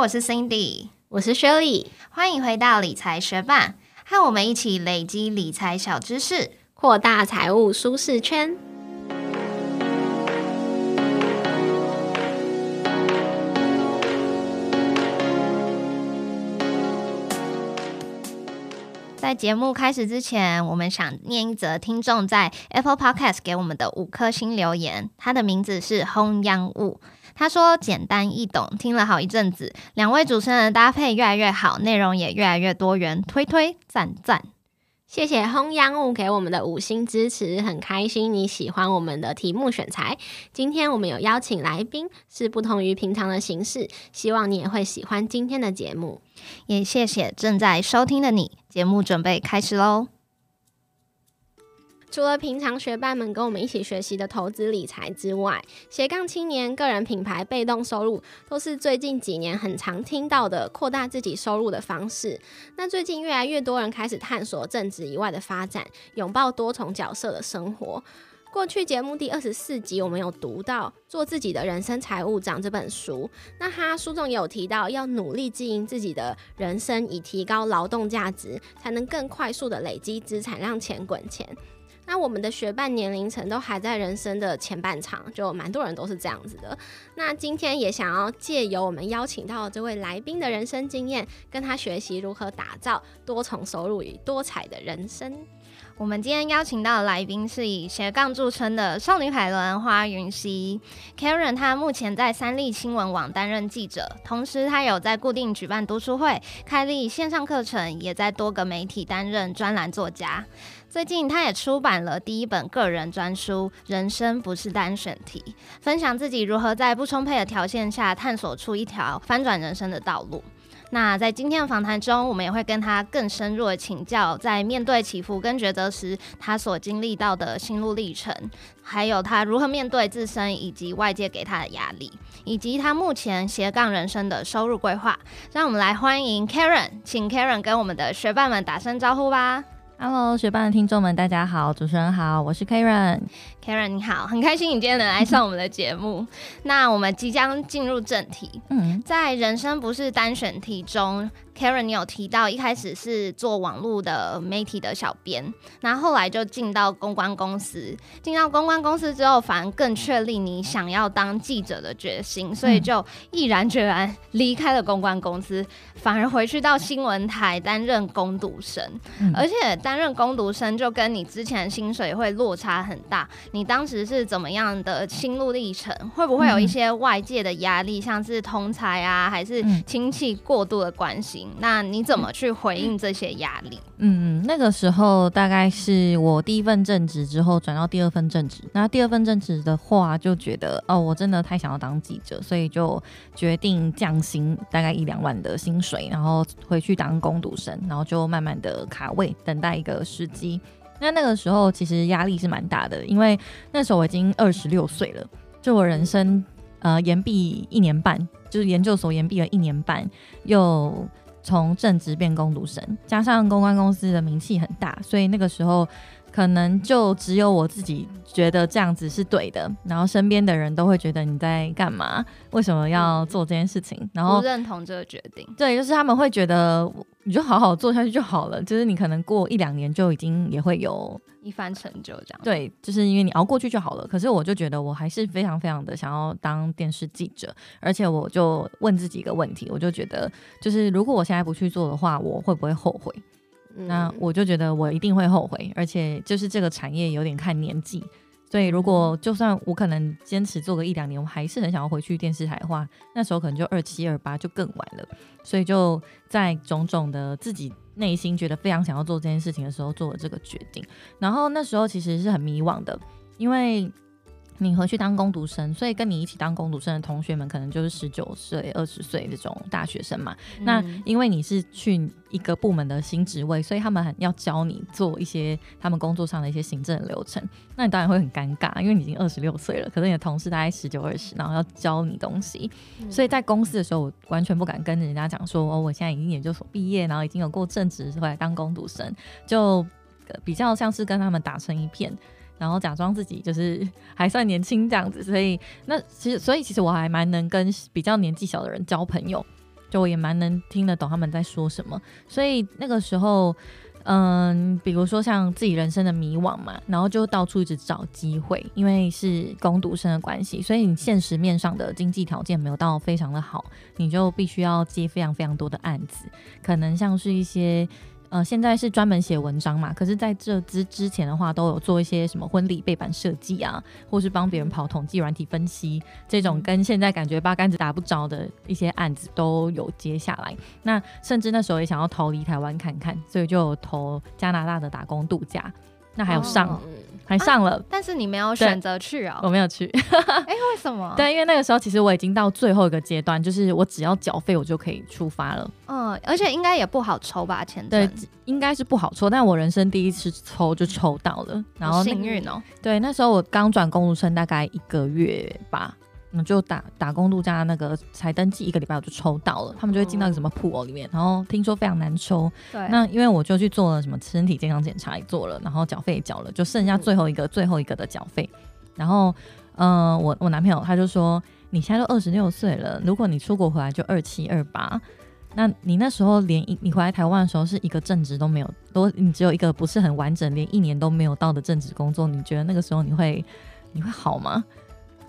我是 Cindy，我是 Shirley，欢迎回到理财学霸，和我们一起累积理财小知识，扩大财务舒适圈。在节目开始之前，我们想念一则听众在 Apple Podcast 给我们的五颗星留言，他的名字是轰央雾。他说：“简单易懂，听了好一阵子，两位主持人的搭配越来越好，内容也越来越多元，推推赞赞。谢谢轰央物给我们的五星支持，很开心你喜欢我们的题目选材。今天我们有邀请来宾，是不同于平常的形式，希望你也会喜欢今天的节目。也谢谢正在收听的你，节目准备开始喽。”除了平常学霸们跟我们一起学习的投资理财之外，斜杠青年个人品牌被动收入都是最近几年很常听到的扩大自己收入的方式。那最近越来越多人开始探索正职以外的发展，拥抱多重角色的生活。过去节目第二十四集我们有读到《做自己的人生财务长》这本书，那他书中有提到要努力经营自己的人生，以提高劳动价值，才能更快速的累积资产，让钱滚钱。那我们的学伴年龄层都还在人生的前半场，就蛮多人都是这样子的。那今天也想要借由我们邀请到这位来宾的人生经验，跟他学习如何打造多重收入与多彩的人生。我们今天邀请到的来宾是以斜杠著称的少女海伦花云溪 Karen，她目前在三立新闻网担任记者，同时她有在固定举办读书会、开立线上课程，也在多个媒体担任专栏作家。最近，他也出版了第一本个人专书《人生不是单选题》，分享自己如何在不充沛的条件下探索出一条翻转人生的道路。那在今天的访谈中，我们也会跟他更深入的请教，在面对起伏跟抉择时，他所经历到的心路历程，还有他如何面对自身以及外界给他的压力，以及他目前斜杠人生的收入规划。让我们来欢迎 Karen，请 Karen 跟我们的学伴们打声招呼吧。Hello，学霸的听众们，大家好，主持人好，我是 Karen。Karen 你好，很开心你今天能来上我们的节目。那我们即将进入正题。嗯，在人生不是单选题中。Karen，你有提到一开始是做网络的媒体的小编，那后后来就进到公关公司。进到公关公司之后，反而更确立你想要当记者的决心，所以就毅然决然离开了公关公司，反而回去到新闻台担任攻读生。而且担任攻读生就跟你之前薪水会落差很大。你当时是怎么样的心路历程？会不会有一些外界的压力，像是通才啊，还是亲戚过度的关心？那你怎么去回应这些压力？嗯，那个时候大概是我第一份正职之后转到第二份正职，那第二份正职的话就觉得哦，我真的太想要当记者，所以就决定降薪大概一两万的薪水，然后回去当工读生，然后就慢慢的卡位，等待一个时机。那那个时候其实压力是蛮大的，因为那时候我已经二十六岁了，就我人生呃研毕一年半，就是研究所研毕了一年半，又。从正职变工读生，加上公关公司的名气很大，所以那个时候可能就只有我自己觉得这样子是对的，然后身边的人都会觉得你在干嘛？为什么要做这件事情？然后不认同这个决定。对，就是他们会觉得你就好好做下去就好了，就是你可能过一两年就已经也会有。一番成就这样，对，就是因为你熬过去就好了。可是我就觉得我还是非常非常的想要当电视记者，而且我就问自己一个问题，我就觉得，就是如果我现在不去做的话，我会不会后悔？那我就觉得我一定会后悔，而且就是这个产业有点看年纪。所以，如果就算我可能坚持做个一两年，我还是很想要回去电视台的话，那时候可能就二七二八就更晚了。所以就在种种的自己内心觉得非常想要做这件事情的时候，做了这个决定。然后那时候其实是很迷惘的，因为。你回去当工读生，所以跟你一起当工读生的同学们，可能就是十九岁、二十岁这种大学生嘛。那因为你是去一个部门的新职位，所以他们很要教你做一些他们工作上的一些行政流程。那你当然会很尴尬，因为你已经二十六岁了，可是你的同事大概十九、二十，然后要教你东西。所以在公司的时候，我完全不敢跟人家讲说，哦，我现在已经研究所毕业，然后已经有过正职回来当工读生，就比较像是跟他们打成一片。然后假装自己就是 还算年轻这样子，所以那其实所以其实我还蛮能跟比较年纪小的人交朋友，就我也蛮能听得懂他们在说什么。所以那个时候，嗯，比如说像自己人生的迷惘嘛，然后就到处一直找机会，因为是攻读生的关系，所以你现实面上的经济条件没有到非常的好，你就必须要接非常非常多的案子，可能像是一些。呃，现在是专门写文章嘛，可是在这之之前的话，都有做一些什么婚礼背板设计啊，或是帮别人跑统计软体分析，这种跟现在感觉八竿子打不着的一些案子都有接下来。那甚至那时候也想要逃离台湾看看，所以就投加拿大的打工度假。那还有上，还上了，但是你没有选择去啊？我没有去。哎，为什么？对，因为那个时候其实我已经到最后一个阶段，就是我只要缴费，我就可以出发了。嗯，而且应该也不好抽吧？签证对，应该是不好抽，但我人生第一次抽就抽到了，然后幸运哦。对，那时候我刚转公路生大概一个月吧。那就打打工度假那个才登记一个礼拜我就抽到了，他们就会进到一个什么铺哦里面，然后听说非常难抽。对，那因为我就去做了什么身体健康检查也做了，然后缴费也缴了，就剩下最后一个最后一个的缴费。然后，嗯，我我男朋友他就说，你现在都二十六岁了，如果你出国回来就二七二八，那你那时候连一你回来台湾的时候是一个正职都没有，都你只有一个不是很完整，连一年都没有到的正职工作，你觉得那个时候你会你会好吗？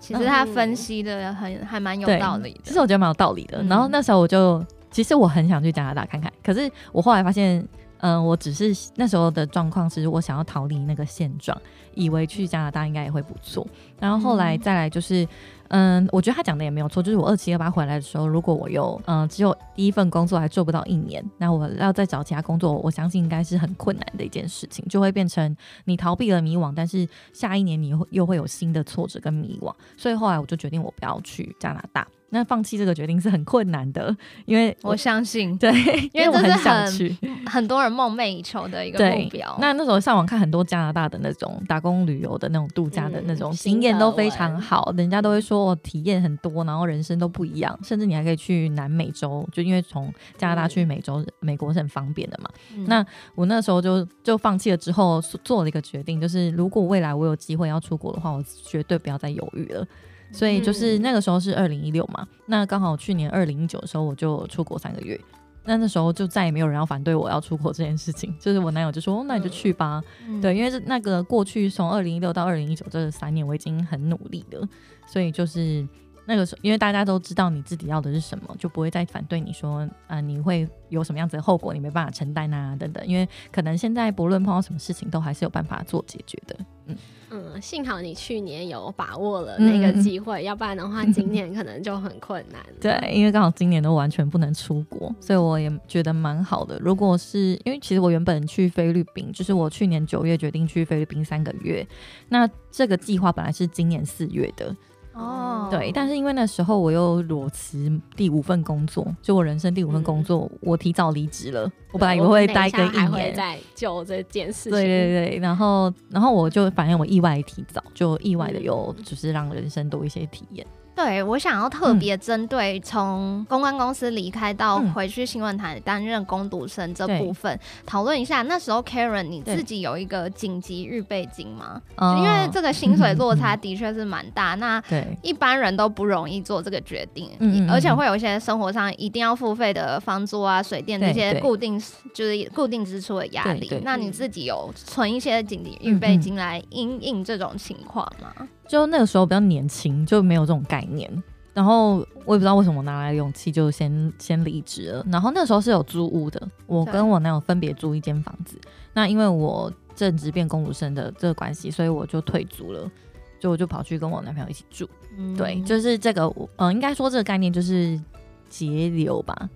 其实他分析的很还蛮有道理的，其实我觉得蛮有道理的。然后那时候我就，其实我很想去加拿大看看，可是我后来发现，嗯，我只是那时候的状况是我想要逃离那个现状，以为去加拿大应该也会不错。然后后来再来就是。嗯，我觉得他讲的也没有错，就是我二七二八回来的时候，如果我有嗯只有第一份工作还做不到一年，那我要再找其他工作，我相信应该是很困难的一件事情，就会变成你逃避了迷惘，但是下一年你会又会有新的挫折跟迷惘，所以后来我就决定我不要去加拿大。那放弃这个决定是很困难的，因为我相信，对，因为我很想去，很多人梦寐以求的一个目标。那那时候上网看很多加拿大的那种打工旅游的那种度假的那种经验都非常好，人家都会说我体验很多，然后人生都不一样，甚至你还可以去南美洲，就因为从加拿大去美洲、美国是很方便的嘛。那我那时候就就放弃了之后，做了一个决定，就是如果未来我有机会要出国的话，我绝对不要再犹豫了。所以就是那个时候是二零一六嘛，那刚好去年二零一九的时候我就出国三个月，那那时候就再也没有人要反对我要出国这件事情，就是我男友就说那你就去吧，对，因为是那个过去从二零一六到二零一九这三年我已经很努力了，所以就是那个时候因为大家都知道你自己要的是什么，就不会再反对你说啊你会有什么样子的后果你没办法承担啊等等，因为可能现在不论碰到什么事情都还是有办法做解决的，嗯。嗯，幸好你去年有把握了那个机会，要不然的话，今年可能就很困难。对，因为刚好今年都完全不能出国，所以我也觉得蛮好的。如果是因为其实我原本去菲律宾，就是我去年九月决定去菲律宾三个月，那这个计划本来是今年四月的。哦，对，但是因为那时候我又裸辞第五份工作，就我人生第五份工作，我提早离职了。我本来以为会待个一年，再就这件事情。对对对，然后然后我就反正我意外提早，就意外的有就是让人生多一些体验。对，我想要特别针对从公关公司离开到回去新闻台担任攻读生这部分讨论一下。那时候 Karen 你自己有一个紧急预备金吗？因为这个薪水落差的确是蛮大，那一般人都不容易做这个决定，而且会有一些生活上一定要付费的房租啊、水电这些固定就是固定支出的压力。那你自己有存一些紧急预备金来应应这种情况吗？就那个时候比较年轻，就没有这种概念。然后我也不知道为什么拿来勇气就先先离职了。然后那时候是有租屋的，我跟我男友分别租一间房子。那因为我正值变公主生的这个关系，所以我就退租了，就我就跑去跟我男朋友一起住。对，就是这个，嗯，应该说这个概念就是节流吧。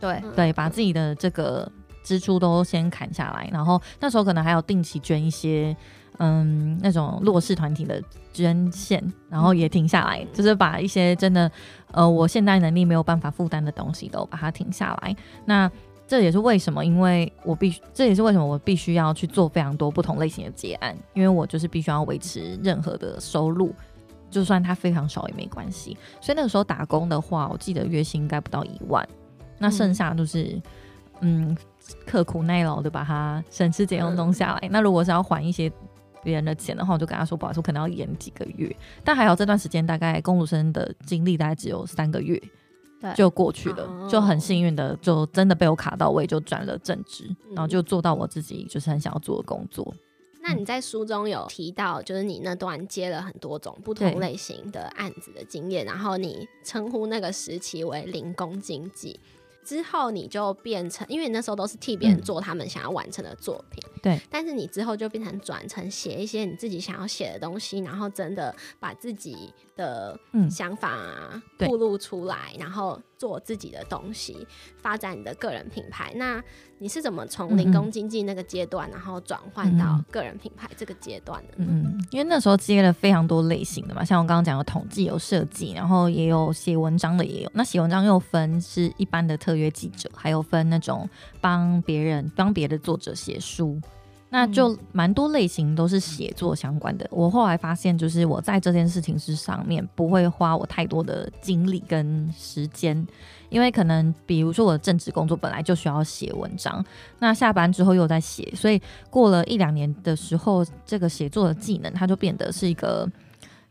对对，把自己的这个支出都先砍下来，然后那时候可能还有定期捐一些。嗯，那种弱势团体的捐献，然后也停下来，就是把一些真的，呃，我现在能力没有办法负担的东西都把它停下来。那这也是为什么，因为我必须，这也是为什么我必须要去做非常多不同类型的结案，因为我就是必须要维持任何的收入，就算它非常少也没关系。所以那个时候打工的话，我记得月薪应该不到一万，那剩下都是嗯刻苦耐劳的把它 省吃俭用弄下来。那如果是要还一些。别人的钱的话，我就跟他说不好意思，我可能要延几个月。但还好这段时间大概公路生的经历大概只有三个月，对就过去了，哦就很幸运的就真的被我卡到位，就转了正职，嗯然后就做到我自己就是很想要做的工作。那你在书中有提到，就是你那段接了很多种不同类型的案子的经验，然后你称呼那个时期为零工经济。之后你就变成，因为你那时候都是替别人嗯。做他们想要完成的作品，对。但是你之后就变成转成写一些你自己想要写的东西，然后真的把自己的嗯。想法啊对。暴露出来，然后做自己的东西，发展你的个人品牌。那你是怎么从零工经济那个阶段，然后转换到嗯个人品牌这个阶段的呢？嗯，因为那时候接了非常多类型的嘛，像我刚刚讲的统计有设计，然后也有写文章的也有。那写文章又分是一般的特约记者，还有分那种帮别人帮别的作者写书。那就蛮多类型都是写作相关的。我后来发现，就是我在这件事情是上面不会花我太多的精力跟时间，因为可能比如说我的正职工作本来就需要写文章，那下班之后又在写，所以过了一两年的时候，这个写作的技能它就变得是一个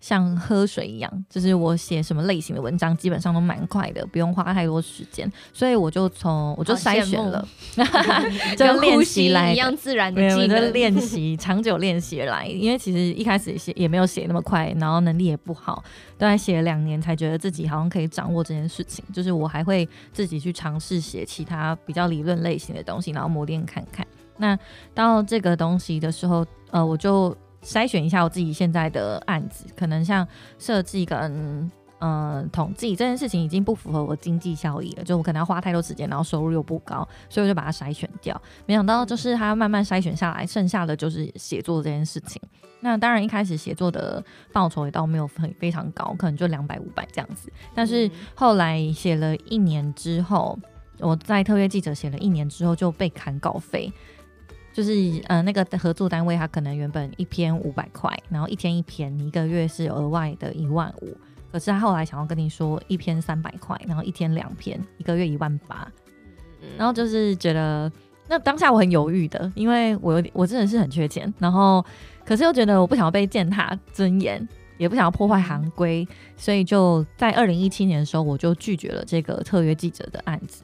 像喝水一样，就是我写什么类型的文章基本上都蛮快的，不用花太多时间，所以我就从我就筛选了，就跟练习来一样自然的没有，技我就能。练习，长久练习而来。因为其实一开始写也没有写那么快，然后能力也不好，大概写了两年才觉得自己好像可以掌握这件事情。就是我还会自己去尝试写其他比较理论类型的东西，然后磨练看看。那到这个东西的时候，呃，我就筛选一下我自己现在的案子，可能像设计跟。嗯，统计这件事情已经不符合我经济效益了，就我可能要花太多时间，然后收入又不高，所以我就把它筛选掉。没想到就是它慢慢筛选下来，剩下的就是写作这件事情。那当然一开始写作的报酬也倒没有很非常高，可能就两百五百这样子。但是嗯后来写了一年之后，我在特约记者写了一年之后就被砍稿费。就是呃，那个合作单位他可能原本一篇五百块，然后一天一篇，你一个月是额外的一万五。可是他后来想要跟你说一篇三百块，然后一天两篇，一个月一万八。然后就是觉得，那当下我很犹豫的，因为我有点我真的是很缺钱，然后可是又觉得我不想要被践踏尊严，也不想要破坏行规，所以就在二零一七年的时候，我就拒绝了这个特约记者的案子，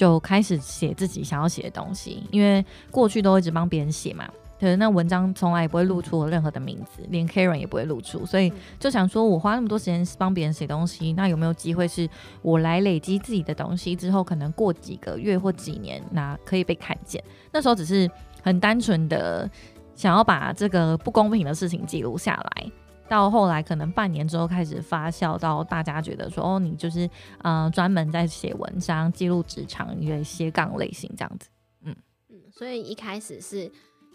就开始写自己想要写的东西，因为过去都一直帮别人写嘛。可是那文章从来也不会露出我任何的名字，连 Karen 也不会露出，所以就想说，我花那么多时间帮别人写东西，那有没有机会是我来累积自己的东西之后，可能过几个月或几年，那可以被看见？那时候只是很单纯的想要把这个不公平的事情记录下来。到后来，可能半年之后开始发酵，到大家觉得说，哦，你就是呃专门在写文章，记录职场，一个斜杠类型这样子。嗯。嗯，所以一开始是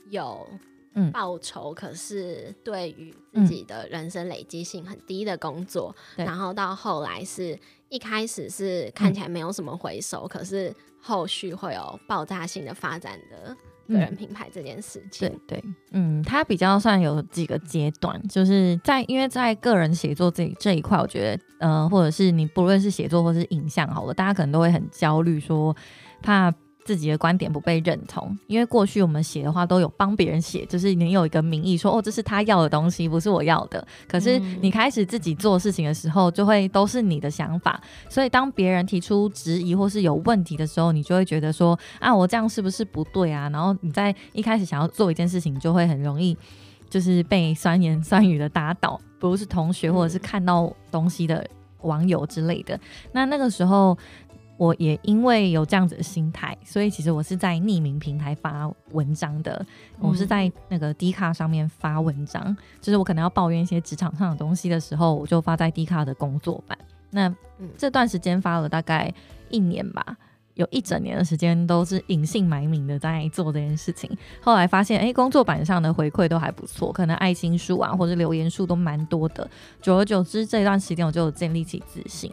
有嗯。报酬，可是对于自己的人生累积性很低的工作，对然后到后来是一开始是看起来没有什么回收，可是后续会有爆炸性的发展的个人品牌这件事情。对对，嗯，它比较算有几个阶段，就是在因为在个人写作这这一块，我觉得呃，或者是你不论是写作或是影像好了，大家可能都会很焦虑，说怕。自己的观点不被认同，因为过去我们写的话都有帮别人写，就是你有一个名义说哦，这是他要的东西，不是我要的。可是你开始自己做事情的时候，就会都是你的想法，所以当别人提出质疑或是有问题的时候，你就会觉得说啊，我这样是不是不对啊？然后你在一开始想要做一件事情，就会很容易就是被酸言酸语的打倒，不如是同学或者是看到东西的网友之类的。那那个时候。我也因为有这样子的心态，所以其实我是在匿名平台发文章的。我是在那个 D 卡上面发文章，就是我可能要抱怨一些职场上的东西的时候，我就发在 D 卡的工作版。那这段时间发了大概一年吧，有一整年的时间都是隐姓埋名的在做这件事情。后来发现，哎、工作版上的回馈都还不错，可能爱心数啊或者留言数都蛮多的。久而久之，这段时间我就有建立起自信。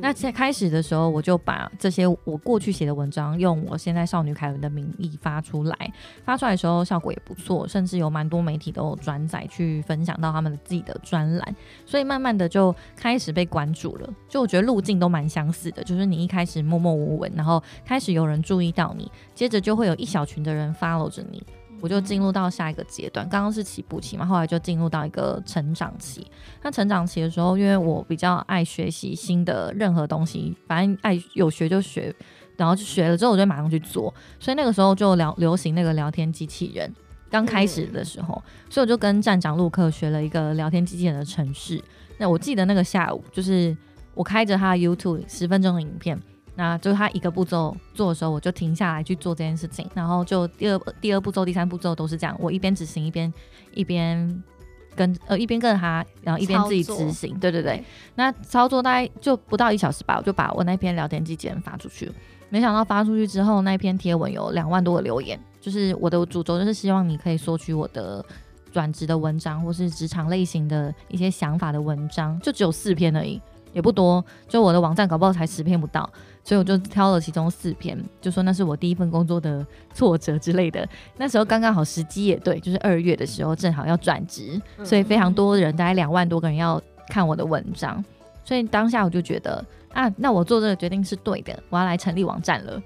那在开始的时候，我就把这些我过去写的文章，用我现在少女凯文的名义发出来。发出来的时候效果也不错，甚至有蛮多媒体都有转载去分享到他们自己的专栏，所以慢慢的就开始被关注了。就我觉得路径都蛮相似的，就是你一开始默默无闻，然后开始有人注意到你，接着就会有一小群的人 follow 着你。我就进入到下一个阶段。刚刚是起步期嘛，后来就进入到一个成长期。那成长期的时候，因为我比较爱学习新的任何东西，反正爱有学就学，然后就学了之后，我就马上去做。所以那个时候就聊流行那个聊天机器人，刚开始的时候，所以我就跟站长陆克学了一个聊天机器人的程式。那我记得那个下午，就是我开着他 YouTube 十分钟的影片。那就他一个步骤做的时候，我就停下来去做这件事情，然后就第二第二步骤、第三步骤都是这样，我一边执行一边一边跟呃一边跟着他，然后一边自己执行。对对对，那操作大概就不到一小时吧，我就把我那篇聊天记件发出去。没想到发出去之后，那篇贴文有两万多个留言，就是我的主轴就是希望你可以索取我的转职的文章，或是职场类型的一些想法的文章，就只有四篇而已。也不多，就我的网站搞不好才十篇不到，所以我就挑了其中四篇，就说那是我第一份工作的 挫折之类的。那时候刚刚好时机也对，就是二月的时候正好要转职，所以非常多人，大概两万多个人要看我的文章，所以当下我就觉得啊，那我做这个决定是对的，我要来成立网站了，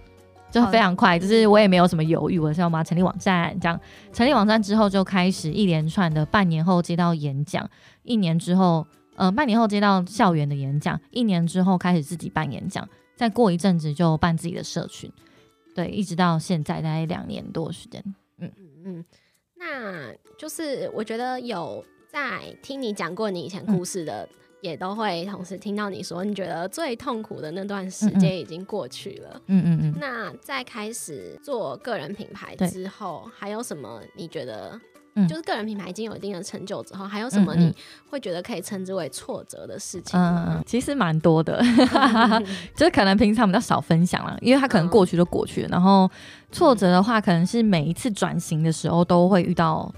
就非常快，就是我也没有什么犹豫，我是要把成立网站，这样成立网站之后就开始一连串的半年后接到演讲，一年之后。呃，半年后接到校园的演讲，一年之后开始自己办演讲，再过一阵子就办自己的社群，对，一直到现在大概两年多时间。嗯嗯嗯，那就是我觉得有在听你讲过你以前故事的，也都会同时听到你说，你觉得最痛苦的那段时间已经过去了。嗯嗯嗯。那在开始做个人品牌之后，还有什么你觉得？就是个人品牌已经有一定的成就之后，还有什么你会觉得可以称之为挫折的事情？嗯，其实蛮多的，就是可能平常比较少分享了，因为他可能过去就过去了。然后挫折的话，可能是每一次转型的时候都会遇到，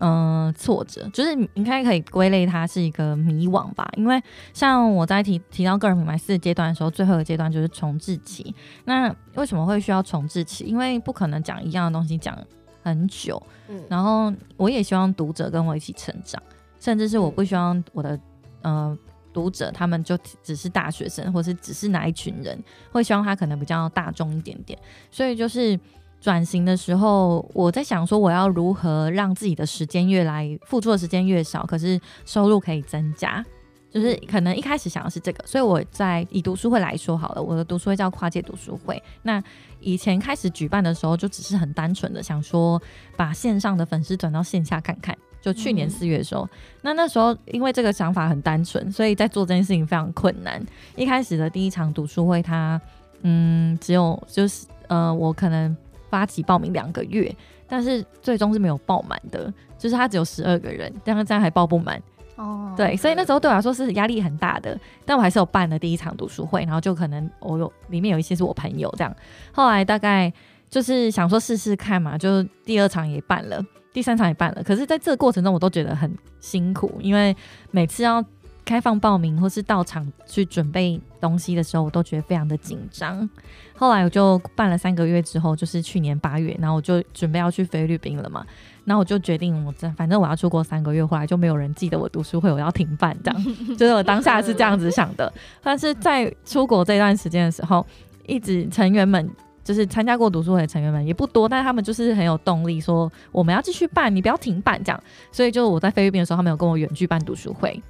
嗯，挫折，就是应该可以归类它是一个迷惘吧。因为像我在提提到个人品牌四阶段的时候，最后一个阶段就是重置期。那为什么会需要重置期？因为不可能讲一样的东西讲。很久，嗯，然后我也希望读者跟我一起成长，甚至是我不希望我的呃读者他们就只是大学生，或是只是哪一群人，会希望他可能比较大众一点点。所以就是转型的时候，我在想说我要如何让自己的时间越来付出的时间越少，可是收入可以增加。就是可能一开始想的是这个，所以我在以读书会来说好了，我的读书会叫跨界读书会。那以前开始举办的时候，就只是很单纯的想说，把线上的粉丝转到线下看看。就去年四月的时候，那那时候因为这个想法很单纯，所以在做这件事情非常困难。一开始的第一场读书会，它嗯只有就是呃我可能发起报名两个月，但是最终是没有报满的，就是它只有十二个人，但是这样还报不满。哦，对，所以那时候对我来说是压力很大的，但我还是有办了第一场读书会，然后就可能我有里面有一些是我朋友这样，后来大概就是想说试试看嘛，就第二场也办了，第三场也办了，可是在这个过程中我都觉得很辛苦，因为每次要开放报名或是到场去准备东西的时候，我都觉得非常的紧张。后来我就办了三个月之后，就是去年八月，然后我就准备要去菲律宾了嘛。然后我就决定，我这反正我要出国三个月，后来就没有人记得我读书会，我要停办这样。就是我当下是这样子想的。但是在出国这段时间的时候，一直成员们就是参加过读书会的成员们也不多，但是他们就是很有动力，说我们要继续办，你不要停办这样。所以就我在菲律宾的时候，他们有跟我远距办读书会。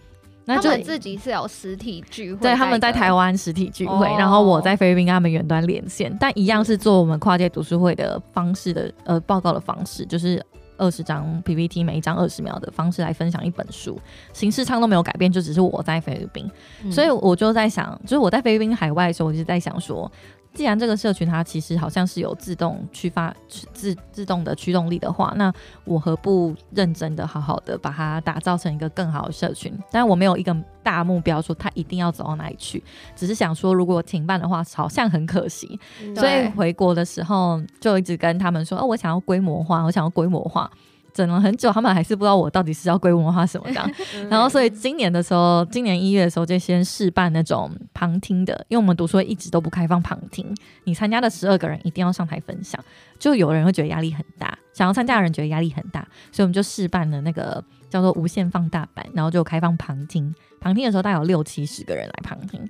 那就自己是有实体聚会，对，他们在台湾实体聚会，然后我在菲律宾跟他们远端连线，但一样是做我们跨界读书会的方式的呃报告的方式，就是。二十张 PPT，每一张二十秒的方式来分享一本书，形式上都没有改变，就只是我在菲律宾，所以我就在想，就是我在菲律宾海外的时候，我就在想说。既然这个社群它其实好像是有自动驱发自自动的驱动力的话，那我何不认真的好好的把它打造成一个更好的社群？但我没有一个大目标说它一定要走到哪里去，只是想说如果停办的话，好像很可惜。所以回国的时候就一直跟他们说，哦，我想要规模化，我想要规模化。整了很久，他们还是不知道我到底是要规模化什么的。然后，所以今年的时候，今年一月的时候就先试办那种旁听的，因为我们读书会一直都不开放旁听。你参加的十二个人一定要上台分享，就有人会觉得压力很大，想要参加的人觉得压力很大，所以我们就试办了那个叫做无限放大版，然后就开放旁听。旁听的时候，大概有六七十个人来旁听。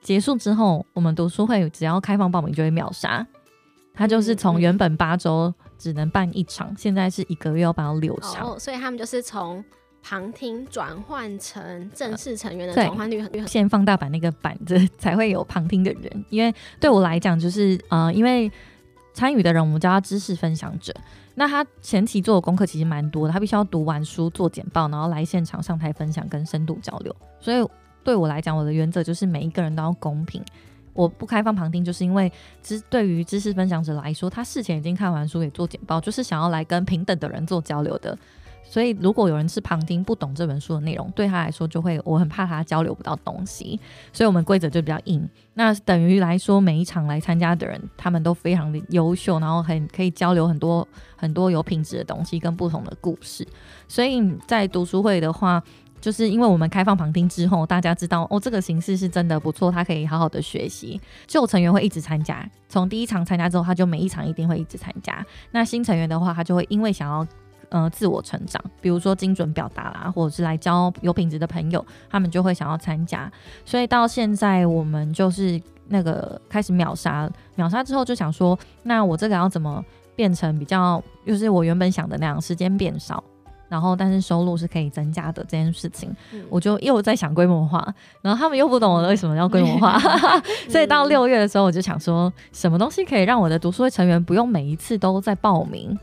结束之后，我们读书会只要开放报名就会秒杀。他就是从原本八周只能办一场，现在是一个月要办到六场。哦，所以他们就是从旁听转换成正式成员的转换率很率很先放大版那个板子才会有旁听的人，因为对我来讲，就是呃，因为参与的人我们叫他知识分享者，那他前期做的功课其实蛮多的，他必须要读完书、做简报，然后来现场上台分享跟深度交流。所以对我来讲，我的原则就是每一个人都要公平。我不开放旁听，就是因为知对于知识分享者来说，他事前已经看完书也做简报，就是想要来跟平等的人做交流的。所以，如果有人是旁听不懂这本书的内容，对他来说就会，我很怕他交流不到东西，所以我们规则就比较硬。那等于来说，每一场来参加的人，他们都非常的优秀，然后很可以交流很多很多有品质的东西跟不同的故事。所以在读书会的话，就是因为我们开放旁听之后，大家知道哦，这个形式是真的不错，他可以好好的学习。旧成员会一直参加，从第一场参加之后，他就每一场一定会一直参加。那新成员的话，他就会因为想要呃自我成长，比如说精准表达啦，或者是来交有品质的朋友，他们就会想要参加。所以到现在我们就是那个开始秒杀，秒杀之后就想说，那我这个要怎么变成比较，就是我原本想的那样，时间变少。然后，但是收入是可以增加的这件事情，嗯我就又在想规模化，然后他们又不懂我为什么要规模化，所以到六月的时候，我就想说，什么东西可以让我的读书会成员不用每一次都在报名，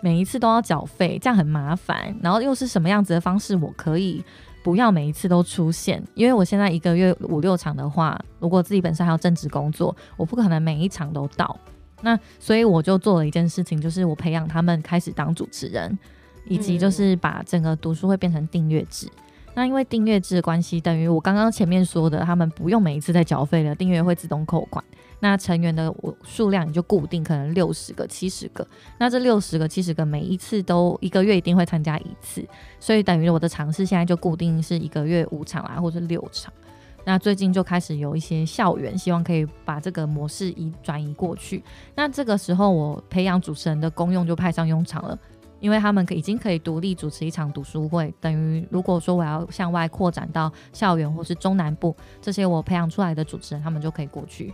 每一次都要缴费，这样很麻烦。然后又是什么样子的方式，我可以不要每一次都出现？因为我现在一个月五六场的话，如果自己本身还有正职工作，我不可能每一场都到。那所以我就做了一件事情，就是我培养他们开始当主持人，以及就是把整个读书会变成订阅制。那因为订阅制的关系，等于我刚刚前面说的，他们不用每一次再缴费了，订阅会自动扣款。那成员的数量也就固定，可能六十个、七十个。那这六十个、七十个，每一次都一个月一定会参加一次，所以等于我的尝试现在就固定是一个月五场啊，或者六场。那最近就开始有一些校园，希望可以把这个模式移转移过去。那这个时候，我培养主持人的功用就派上用场了。因为他们可已经可以独立主持一场读书会，等于如果说我要向外扩展到校园或是中南部，这些我培养出来的主持人，他们就可以过去，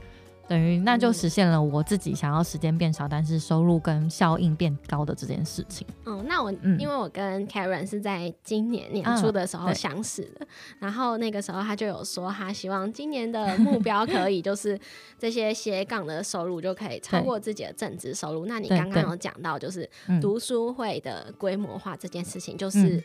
等于那就实现了我自己想要时间变少，但是收入跟效应变高的这件事情。嗯，那我、嗯因为我跟 Karen 是在今年年初的时候相识的，然后那个时候他就有说，他希望今年的目标可以就是这些斜杠的收入就可以超过自己的正职收入。那你刚刚有讲到，就是嗯读书会的规模化这件事情，就是嗯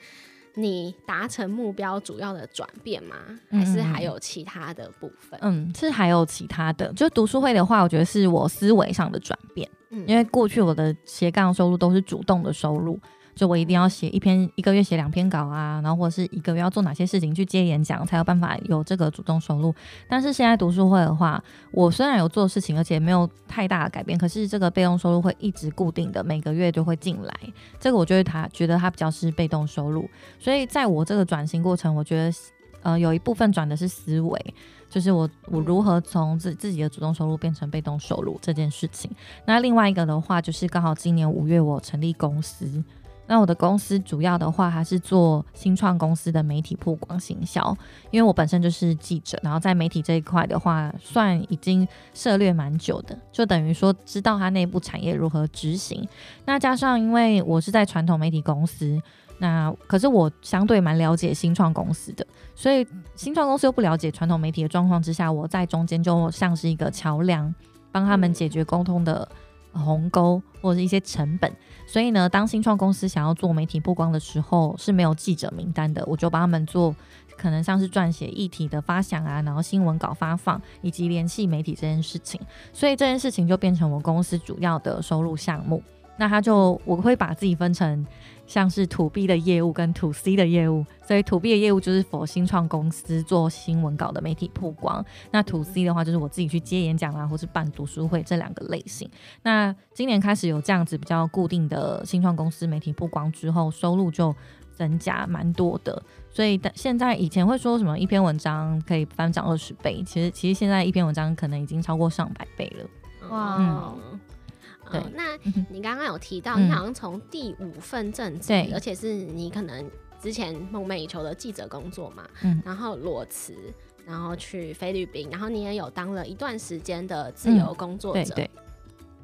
你达成目标主要的转变吗？嗯还是还有其他的部分？嗯，是还有其他的，就读书会的话，我觉得是我思维上的转变，嗯因为过去我的斜杠收入都是主动的收入。就我一定要写一篇，一个月写两篇稿啊，然后或者是一个月要做哪些事情去接演讲，才有办法有这个主动收入。但是现在读书会的话，我虽然有做事情，而且没有太大的改变，可是这个被动收入会一直固定的，每个月就会进来。这个我觉得他觉得它比较是被动收入，所以在我这个转型过程，我觉得呃有一部分转的是思维。就是我我如何从自自己的主动收入变成被动收入这件事情。那另外一个的话，就是刚好今年五月我成立公司，那我的公司主要的话还是做新创公司的媒体曝光行销，因为我本身就是记者，然后在媒体这一块的话，算已经涉猎蛮久的，就等于说知道它内部产业如何执行。那加上因为我是在传统媒体公司，那可是我相对蛮了解新创公司的，所以新创公司又不了解传统媒体的状况之下，我在中间就像是一个桥梁，帮他们解决沟通的鸿沟或者是一些成本。所以呢，当新创公司想要做媒体曝光的时候，是没有记者名单的，我就帮他们做，可能像是撰写议题的发想啊，然后新闻稿发放以及联系媒体这件事情。所以这件事情就变成我公司主要的收入项目。那他就我会把自己分成像是 to B 的业务跟 to C 的业务，所以 to B 的业务就是否新创公司做新闻稿的媒体曝光，那 to C 的话就是我自己去接演讲啊，或是办读书会这两个类型。那今年开始有这样子比较固定的新创公司媒体曝光之后，收入就增加蛮多的。所以但现在以前会说什么一篇文章可以翻涨二十倍，其实其实现在一篇文章可能已经超过上百倍了。哇嗯对嗯那你刚刚有提到，嗯。你好像从第五份正职，对。而且是你可能之前梦寐以求的记者工作嘛，嗯。然后裸辞，然后去菲律宾，然后你也有当了一段时间的自由工作者。对对，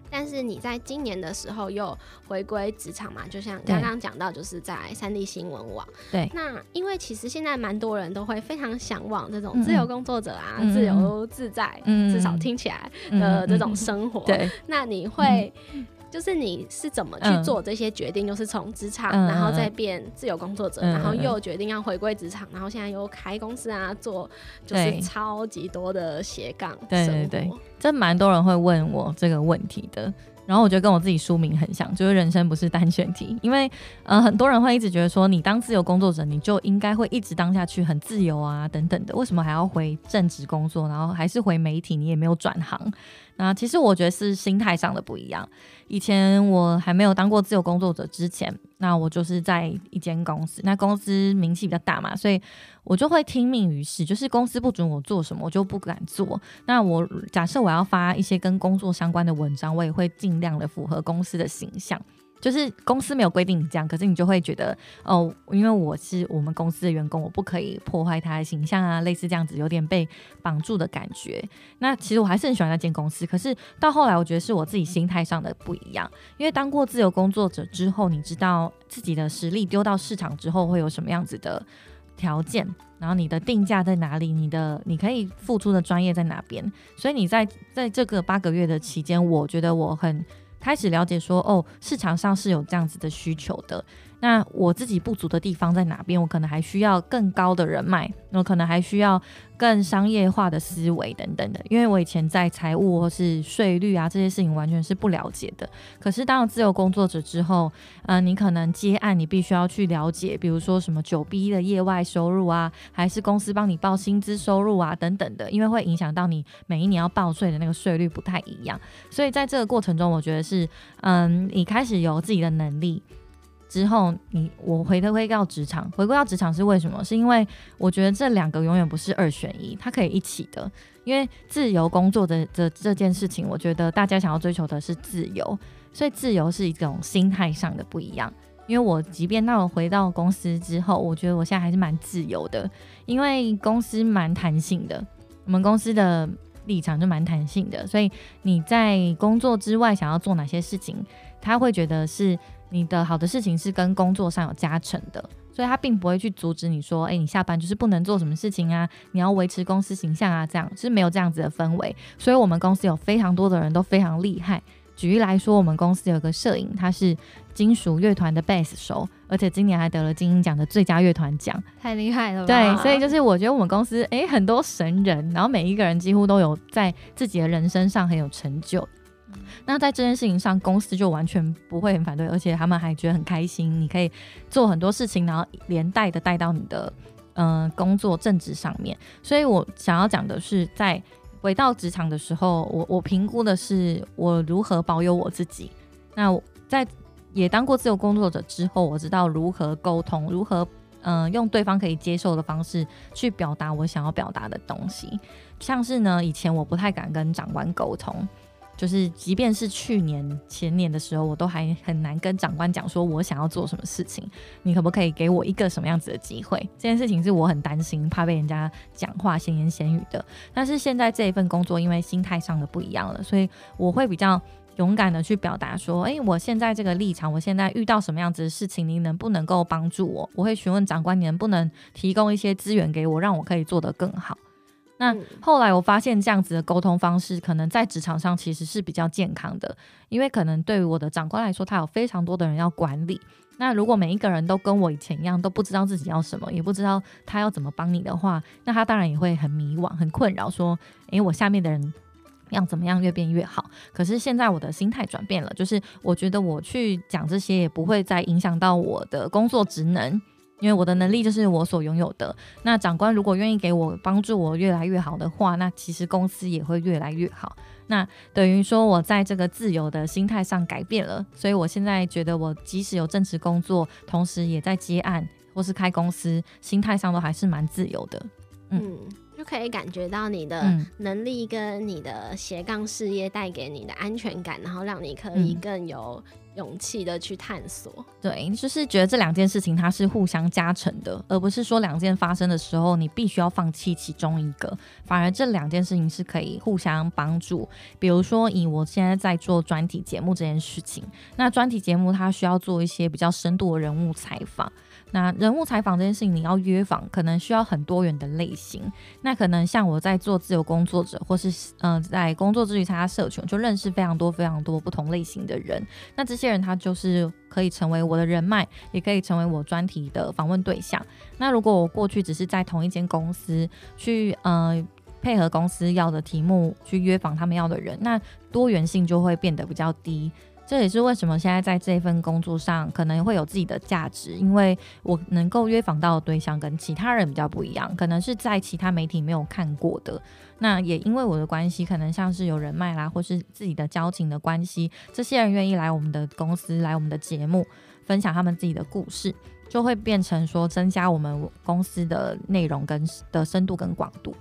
但是你在今年的时候又回归职场嘛，就像刚刚讲到，就是在三 D 新闻网。对。那因为其实现在蛮多人都会非常向往这种自由工作者啊，嗯自由自在，嗯至少听起来的这种生活。对。那你会，就是你是怎么去做这些决定？就是从职场，嗯然后再变自由工作者，嗯然后又决定要回归职场，然后现在又开公司啊，做就是超级多的斜杠对。对对，这蛮多人会问我这个问题的。然后我觉得跟我自己书名很像，就是人生不是单选题。因为呃，很多人会一直觉得说，你当自由工作者，你就应该会一直当下去，很自由啊，等等的。为什么还要回正职工作，然后还是回媒体？你也没有转行。那其实我觉得是心态上的不一样。以前我还没有当过自由工作者之前，那我就是在一间公司，那公司名气比较大嘛，所以我就会听命于事，就是公司不准我做什么，我就不敢做。那我假设我要发一些跟工作相关的文章，我也会尽量的符合公司的形象。就是公司没有规定你这样，可是你就会觉得哦，因为我是我们公司的员工，我不可以破坏他的形象啊，类似这样子，有点被绑住的感觉。那其实我还是很喜欢那间公司，可是到后来我觉得是我自己心态上的不一样。因为当过自由工作者之后，你知道自己的实力丢到市场之后会有什么样子的条件，然后你的定价在哪里，你的你可以付出的专业在哪边。所以你在在这个八个月的期间，我觉得我很。开始了解说，哦，市场上是有这样子的需求的。那我自己不足的地方在哪边？我可能还需要更高的人脉，我可能还需要更商业化的思维等等的。因为我以前在财务或是税率啊这些事情完全是不了解的。可是当了自由工作者之后，呃，你可能接案，你必须要去了解，比如说什么九 B 的业外收入啊，还是公司帮你报薪资收入啊等等的，因为会影响到你每一年要报税的那个税率不太一样。所以在这个过程中，我觉得是，嗯，你开始有自己的能力。之后，你我回归到职场，回归到职场是为什么？是因为我觉得这两个永远不是二选一，它可以一起的。因为自由工作的这这件事情，我觉得大家想要追求的是自由，所以自由是一种心态上的不一样。因为我即便到回到公司之后，我觉得我现在还是蛮自由的，因为公司蛮弹性的，我们公司的立场就蛮弹性的，所以你在工作之外想要做哪些事情，他会觉得是。你的好的事情是跟工作上有加成的，所以他并不会去阻止你说，诶，你下班就是不能做什么事情啊，你要维持公司形象啊，这样是没有这样子的氛围。所以我们公司有非常多的人都非常厉害。举例来说，我们公司有个摄影，他是金属乐团的贝斯手，而且今年还得了金鹰奖的最佳乐团奖，太厉害了吧。对，所以就是我觉得我们公司诶很多神人，然后每一个人几乎都有在自己的人生上很有成就。那在这件事情上，公司就完全不会很反对，而且他们还觉得很开心。你可以做很多事情，然后连带的带到你的嗯工作正职上面。所以我想要讲的是，在回到职场的时候，我我评估的是我如何保有我自己。那在也当过自由工作者之后，我知道如何沟通，如何嗯用对方可以接受的方式去表达我想要表达的东西。像是呢，以前我不太敢跟长官沟通。就是，即便是去年、前年的时候，我都还很难跟长官讲说我想要做什么事情。你可不可以给我一个什么样子的机会？这件事情是我很担心，怕被人家讲话闲言闲语的。但是现在这一份工作，因为心态上的不一样了，所以我会比较勇敢的去表达说：，诶，我现在这个立场，我现在遇到什么样子的事情，您能不能够帮助我？我会询问长官，你能不能提供一些资源给我，让我可以做得更好。那后来我发现这样子的沟通方式，可能在职场上其实是比较健康的，因为可能对于我的长官来说，他有非常多的人要管理。那如果每一个人都跟我以前一样，都不知道自己要什么，也不知道他要怎么帮你的话，那他当然也会很迷惘、很困扰，说：“诶，我下面的人要怎么样越变越好？”可是现在我的心态转变了，就是我觉得我去讲这些，也不会再影响到我的工作职能。因为我的能力就是我所拥有的。那长官如果愿意给我帮助，我越来越好的话，那其实公司也会越来越好。那等于说我在这个自由的心态上改变了，所以我现在觉得我即使有正职工作，同时也在接案或是开公司，心态上都还是蛮自由的。嗯，就可以感觉到你的嗯能力跟你的斜杠事业带给你的安全感，然后让你可以嗯更有勇气的去探索。对，就是觉得这两件事情它是互相加成的，而不是说两件发生的时候你必须要放弃其中一个，反而这两件事情是可以互相帮助。比如说，以我现在在做专题节目这件事情，那专题节目它需要做一些比较深度的人物采访。那人物采访这件事情，你要约访，可能需要很多元的类型。那可能像我在做自由工作者，或是嗯、在工作之余参加社群，就认识非常多非常多不同类型的人。那这些人他就是可以成为我的人脉，也可以成为我专题的访问对象。那如果我过去只是在同一间公司去呃配合公司要的题目去约访他们要的人，那多元性就会变得比较低。这也是为什么现在在这份工作上可能会有自己的价值，因为我能够约访到的对象跟其他人比较不一样，可能是在其他媒体没有看过的。那也因为我的关系，可能像是有人脉啦，或是自己的交情的关系，这些人愿意来我们的公司，来我们的节目，分享他们自己的故事，就会变成说增加我们公司的内容跟的深度跟广度。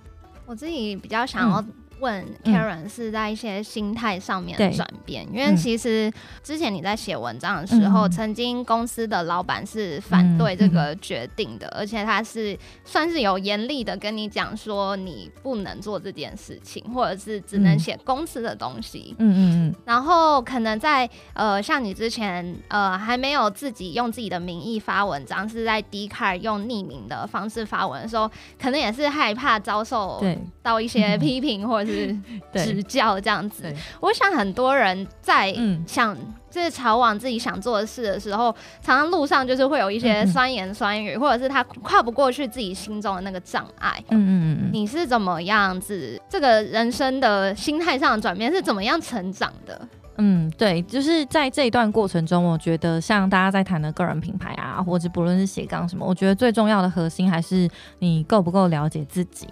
我自己比较想要问 Karen 是在一些心态上面的转变，因为嗯。其实之前你在写文章的时候，嗯曾经公司的老板是反对这个决定的，而且他是算是有严厉的跟你讲说你不能做这件事情，或者是只能嗯。写公司的东西。嗯嗯嗯，然后可能在呃，像你之前呃还没有自己用自己的名义发文章，是在 d c a r 用匿名的方式发文的时候，可能也是害怕遭受到一些批评或者是指教这样子。我想很多人在嗯想就是朝往自己想做的事的时候，常常路上就是会有一些酸言酸语，或者是他跨不过去自己心中的那个障碍。嗯嗯嗯嗯。你是怎么样子？这个人生的心态上的转变是怎么样成长的？嗯，对，就是在这一段过程中，我觉得像大家在谈的个人品牌啊，或者不论是斜杠什么，我觉得最重要的核心还是你够不够了解自己。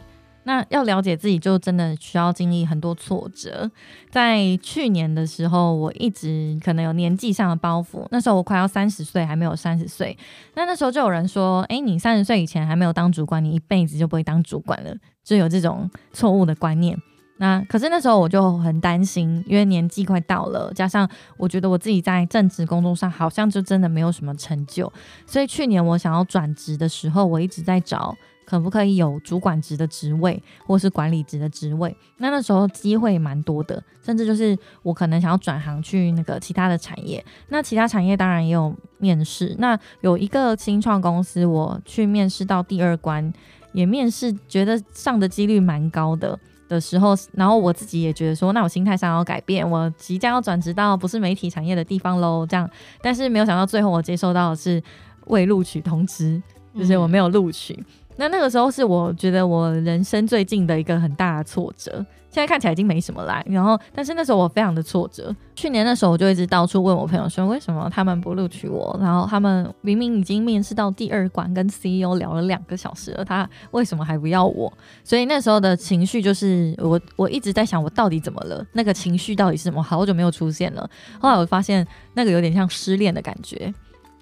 那要了解自己，就真的需要经历很多挫折。在去年的时候，我一直可能有年纪上的包袱，那时候我快要三十岁，还没有三十岁。那那时候就有人说：“诶，你三十岁以前还没有当主管，你一辈子就不会当主管了。”就有这种错误的观念。那可是那时候我就很担心，因为年纪快到了，加上我觉得我自己在正职工作上好像就真的没有什么成就，所以去年我想要转职的时候，我一直在找可不可以有主管职的职位，或是管理职的职位。那那时候机会蛮多的，甚至就是我可能想要转行去那个其他的产业。那其他产业当然也有面试，那有一个新创公司，我去面试到第二关，也面试觉得上的几率蛮高的。的时候，然后我自己也觉得说，那我心态上要改变，我即将要转职到不是媒体产业的地方喽。这样，但是没有想到最后我接收到的是未录取通知，就是我没有录取。那那个时候是我觉得我人生最近的一个很大的挫折。现在看起来已经没什么啦，然后但是那时候我非常的挫折。去年那时候我就一直到处问我朋友说，为什么他们不录取我？然后他们明明已经面试到第二关，跟 CEO 聊了两个小时了，他为什么还不要我？所以那时候的情绪就是我我一直在想，我到底怎么了？那个情绪到底是什么？好久没有出现了。后来我发现那个有点像失恋的感觉，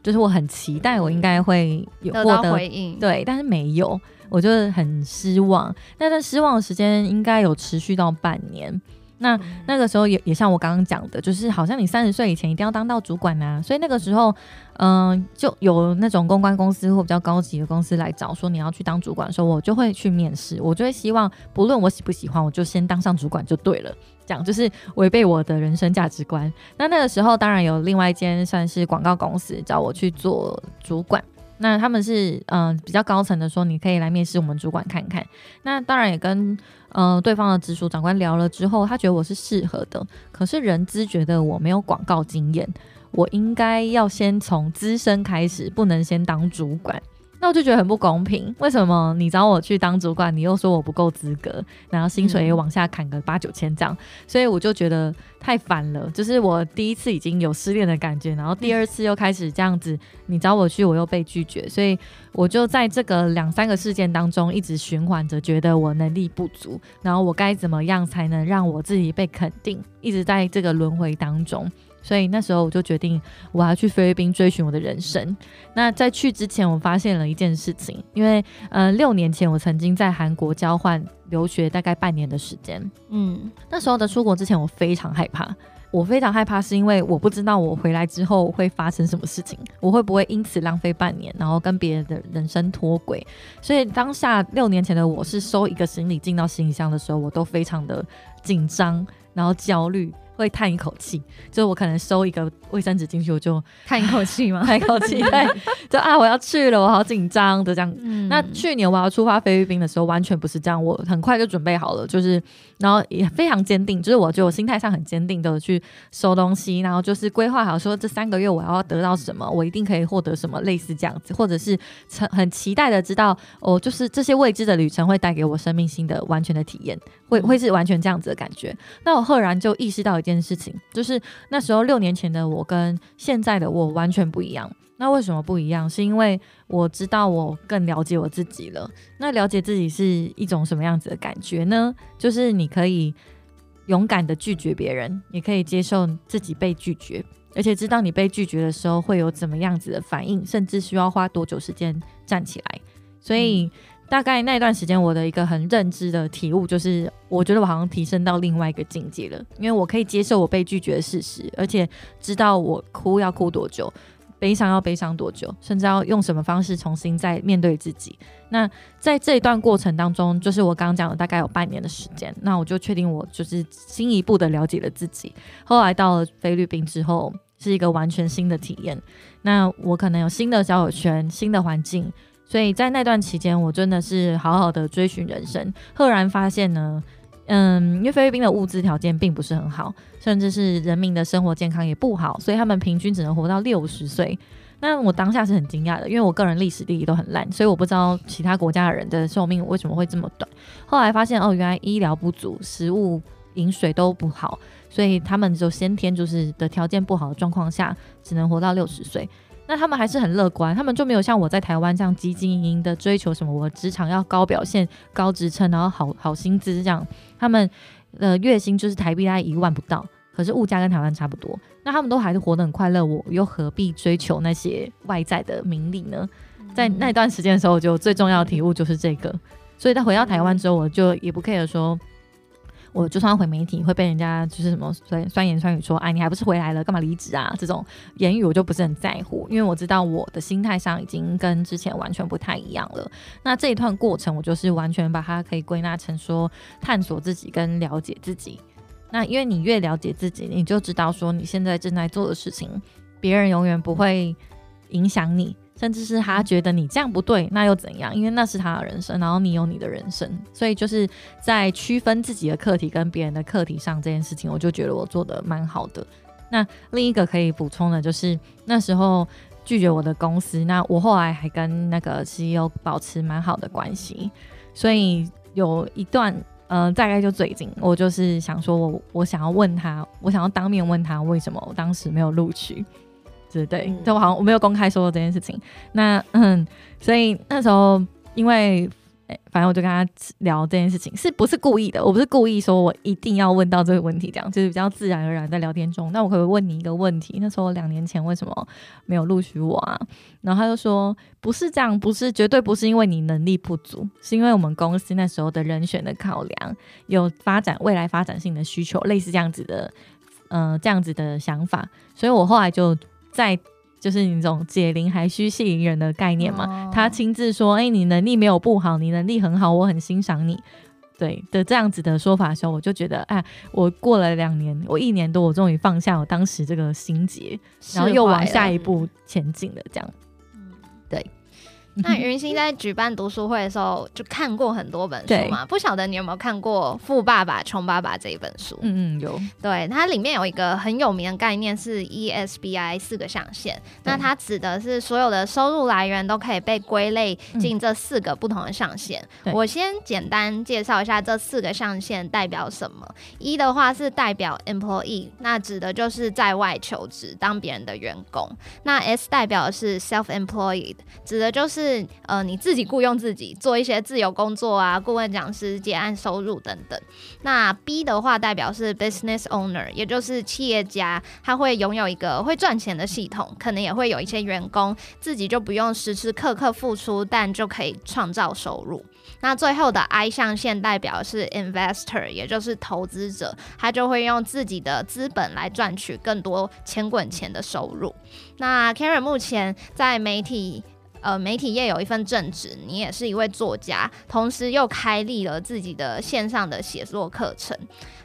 就是我很期待我应该会有获得回应，对，但是没有，我就很失望。那段失望的时间应该有持续到半年。那那个时候也也像我刚刚讲的，就是好像你三十岁以前一定要当到主管啊，所以那个时候，嗯、就有那种公关公司或比较高级的公司来找说你要去当主管的时候，我就会去面试，我就会希望不论我喜不喜欢，我就先当上主管就对了。讲就是违背我的人生价值观。那那个时候当然有另外一间算是广告公司找我去做主管。那他们是嗯、比较高层的说，你可以来面试我们主管看看。那当然也跟嗯对方的直属长官聊了之后，他觉得我是适合的，可是人资觉得我没有广告经验，我应该要先从资深开始，不能先当主管。那我就觉得很不公平，为什么你找我去当主管，你又说我不够资格，然后薪水也往下砍个八九千这样，所以我就觉得太烦了。就是我第一次已经有失恋的感觉，然后第二次又开始这样子，你找我去，我又被拒绝，所以我就在这个两三个事件当中一直循环着，觉得我能力不足，然后我该怎么样才能让我自己被肯定，一直在这个轮回当中。所以那时候我就决定我要去菲律宾追寻我的人生。那在去之前，我发现了一件事情，因为呃六年前我曾经在韩国交换留学大概半年的时间，嗯，那时候的出国之前我非常害怕。我非常害怕，是因为我不知道我回来之后会发生什么事情，我会不会因此浪费半年，然后跟别人的人生脱轨。所以当下六年前的我是收一个行李进到行李箱的时候，我都非常的紧张，然后焦虑。会叹一口气，就我可能收一个卫生纸进去，我就叹一口气嘛？叹一口气，对，就啊，我要去了，我好紧张的这样。那去年我要出发菲律宾的时候，完全不是这样，我很快就准备好了，就是然后也非常坚定，就是我觉得我心态上很坚定的去收东西，然后就是规划好说这三个月我要得到什么，我一定可以获得什么，类似这样子，或者是很很期待的知道哦，就是这些未知的旅程会带给我生命新的完全的体验，会会是完全这样子的感觉。那我赫然就意识到。件事情就是那时候六年前的我跟现在的我完全不一样。那为什么不一样？是因为我知道我更了解我自己了。那了解自己是一种什么样子的感觉呢？就是你可以勇敢的拒绝别人，也可以接受自己被拒绝，而且知道你被拒绝的时候会有怎么样子的反应，甚至需要花多久时间站起来。所以。大概那段时间，我的一个很认知的体悟就是，我觉得我好像提升到另外一个境界了，因为我可以接受我被拒绝的事实，而且知道我哭要哭多久，悲伤要悲伤多久，甚至要用什么方式重新再面对自己。那在这一段过程当中，就是我刚刚讲的，大概有半年的时间，那我就确定我就是进一步的了解了自己。后来到了菲律宾之后，是一个完全新的体验。那我可能有新的交友圈，新的环境。所以在那段期间，我真的是好好的追寻人生，赫然发现呢，嗯，因为菲律宾的物资条件并不是很好，甚至是人民的生活健康也不好，所以他们平均只能活到六十岁。那我当下是很惊讶的，因为我个人历史地理都很烂，所以我不知道其他国家的人的寿命为什么会这么短。后来发现哦，原来医疗不足，食物、饮水都不好，所以他们就先天就是的条件不好的状况下，只能活到六十岁。那他们还是很乐观，他们就没有像我在台湾这样汲汲营营的追求什么，我职场要高表现、高职称，然后好好薪资这样。他们的月薪就是台币大概一万不到，可是物价跟台湾差不多。那他们都还是活得很快乐，我又何必追求那些外在的名利呢？在那段时间的时候，我就最重要的体悟就是这个。所以在回到台湾之后，我就也不 care 说。我就算回媒体，会被人家就是什么酸酸言酸语说，哎，你还不是回来了，干嘛离职啊？这种言语我就不是很在乎，因为我知道我的心态上已经跟之前完全不太一样了。那这一段过程，我就是完全把它可以归纳成说，探索自己跟了解自己。那因为你越了解自己，你就知道说你现在正在做的事情，别人永远不会影响你。甚至是他觉得你这样不对，那又怎样？因为那是他的人生，然后你有你的人生，所以就是在区分自己的课题跟别人的课题上这件事情，我就觉得我做的蛮好的。那另一个可以补充的就是那时候拒绝我的公司，那我后来还跟那个 CEO 保持蛮好的关系，所以有一段，嗯，大概就最近，我就是想说我我想要问他，我想要当面问他为什么我当时没有录取。对对，就我好像我没有公开说过这件事情。那嗯，所以那时候因为，反正我就跟他聊这件事情，是不是故意的？我不是故意说我一定要问到这个问题，这样就是比较自然而然在聊天中。那我可不可以问你一个问题：那时候两年前为什么没有录取我啊？然后他就说不是这样，不是绝对不是因为你能力不足，是因为我们公司那时候的人选的考量有发展未来发展性的需求，类似这样子的，呃，这样子的想法。所以我后来就。在就是你这种解铃还需系铃人的概念嘛，他亲自说：“哎，你能力没有不好，你能力很好，我很欣赏你。”对的这样子的说法的时候，我就觉得，哎，我过了两年，我一年多，我终于放下我当时这个心结，然后又往下一步前进了，这样。对。那云溪在举办读书会的时候，就看过很多本书嘛？不晓得你有没有看过《富爸爸穷爸爸》这一本书？嗯嗯，有。对，它里面有一个很有名的概念是 ESBI 四个象限。那它指的是所有的收入来源都可以被归类进这四个不同的象限。我先简单介绍一下这四个象限代表什么。一的话是代表 employee，那指的就是在外求职当别人的员工。那 S 代表的是 self-employed，指的就是是呃你自己雇佣自己做一些自由工作啊，顾问讲师、结案收入等等。那 B 的话代表是 business owner，也就是企业家，他会拥有一个会赚钱的系统，可能也会有一些员工，自己就不用时时刻刻付出，但就可以创造收入。那最后的 I 象限代表是 investor，也就是投资者，他就会用自己的资本来赚取更多钱滚钱的收入。那 Karen 目前在媒体呃媒体业有一份正职，你也是一位作家，同时又开立了自己的线上的写作课程。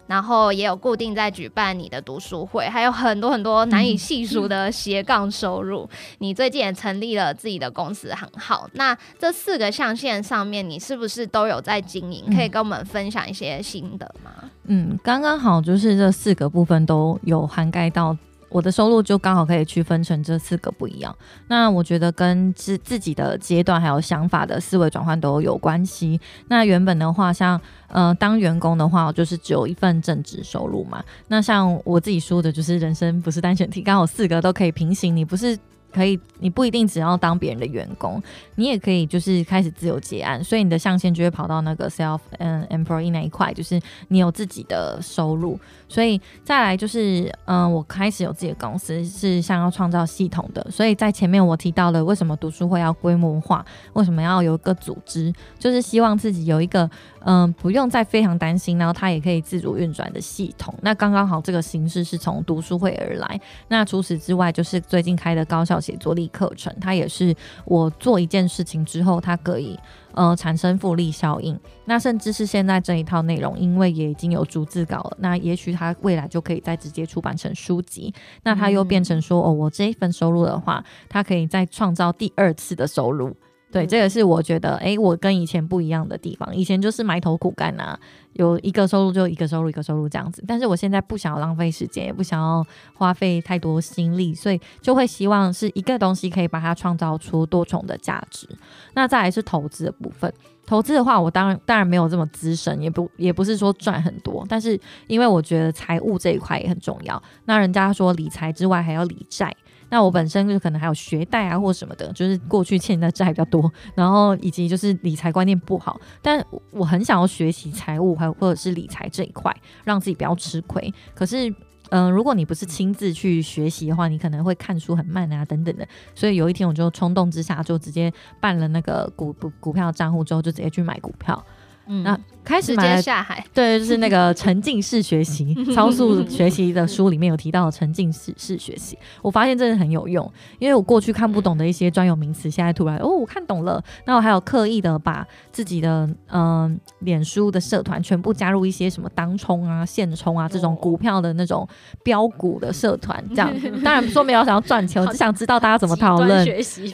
然后也有固定在举办你的读书会，还有很多很多难以细数的斜杠收入。你最近也成立了自己的公司，很好。那这四个象限上面，你是不是都有在经营？可以跟我们分享一些心得吗？嗯，刚刚好，就是这四个部分都有涵盖到。我的收入就刚好可以区分成这四个不一样。那我觉得跟自自己的阶段还有想法的思维转换都有关系。那原本的话，像呃当员工的话，就是只有一份正职收入嘛。那像我自己说的，就是人生不是单选题，刚好四个都可以平行。你不是。可以，你不一定只要当别人的员工，你也可以就是开始自由结案，所以你的象限就会跑到那个 self 嗯 employee 那一块，就是你有自己的收入。所以再来就是，嗯，我开始有自己的公司，是想要创造系统的。所以在前面我提到了为什么读书会要规模化，为什么要有一个组织，就是希望自己有一个。嗯，不用再非常担心，然后它也可以自主运转的系统。那刚刚好，这个形式是从读书会而来。那除此之外，就是最近开的高校写作力课程，它也是我做一件事情之后，它可以呃产生复利效应。那甚至是现在这一套内容，因为也已经有逐字稿了，那也许它未来就可以再直接出版成书籍。那它又变成说，哦，我这一份收入的话，它可以再创造第二次的收入。对，这个是我觉得，哎，我跟以前不一样的地方。以前就是埋头苦干呐，有一个收入就一个收入，一个收入这样子。但是我现在不想要浪费时间，也不想要花费太多心力，所以就会希望是一个东西可以把它创造出多重的价值。那再来是投资的部分，投资的话，我当然当然没有这么资深，也不也不是说赚很多，但是因为我觉得财务这一块也很重要。那人家说理财之外还要理债。那我本身就可能还有学贷啊或什么的，就是过去欠的债比较多，然后以及就是理财观念不好，但我很想要学习财务还有或者是理财这一块，让自己不要吃亏。可是，嗯，如果你不是亲自去学习的话，你可能会看书很慢啊等等的。所以有一天我就冲动之下就直接办了那个股股股票账户之后，就直接去买股票。嗯，那。开始直接下海，对，就是那个沉浸式学习、超速学习的书里面有提到沉浸式式学习，我发现真的很有用，因为我过去看不懂的一些专有名词，现在突然哦，我看懂了。那我还有刻意的把自己的嗯脸书的社团全部加入一些什么当冲啊、现冲啊这种股票的那种标股的社团，这样。当然说没有想要赚钱，我只想知道大家怎么讨论。学习，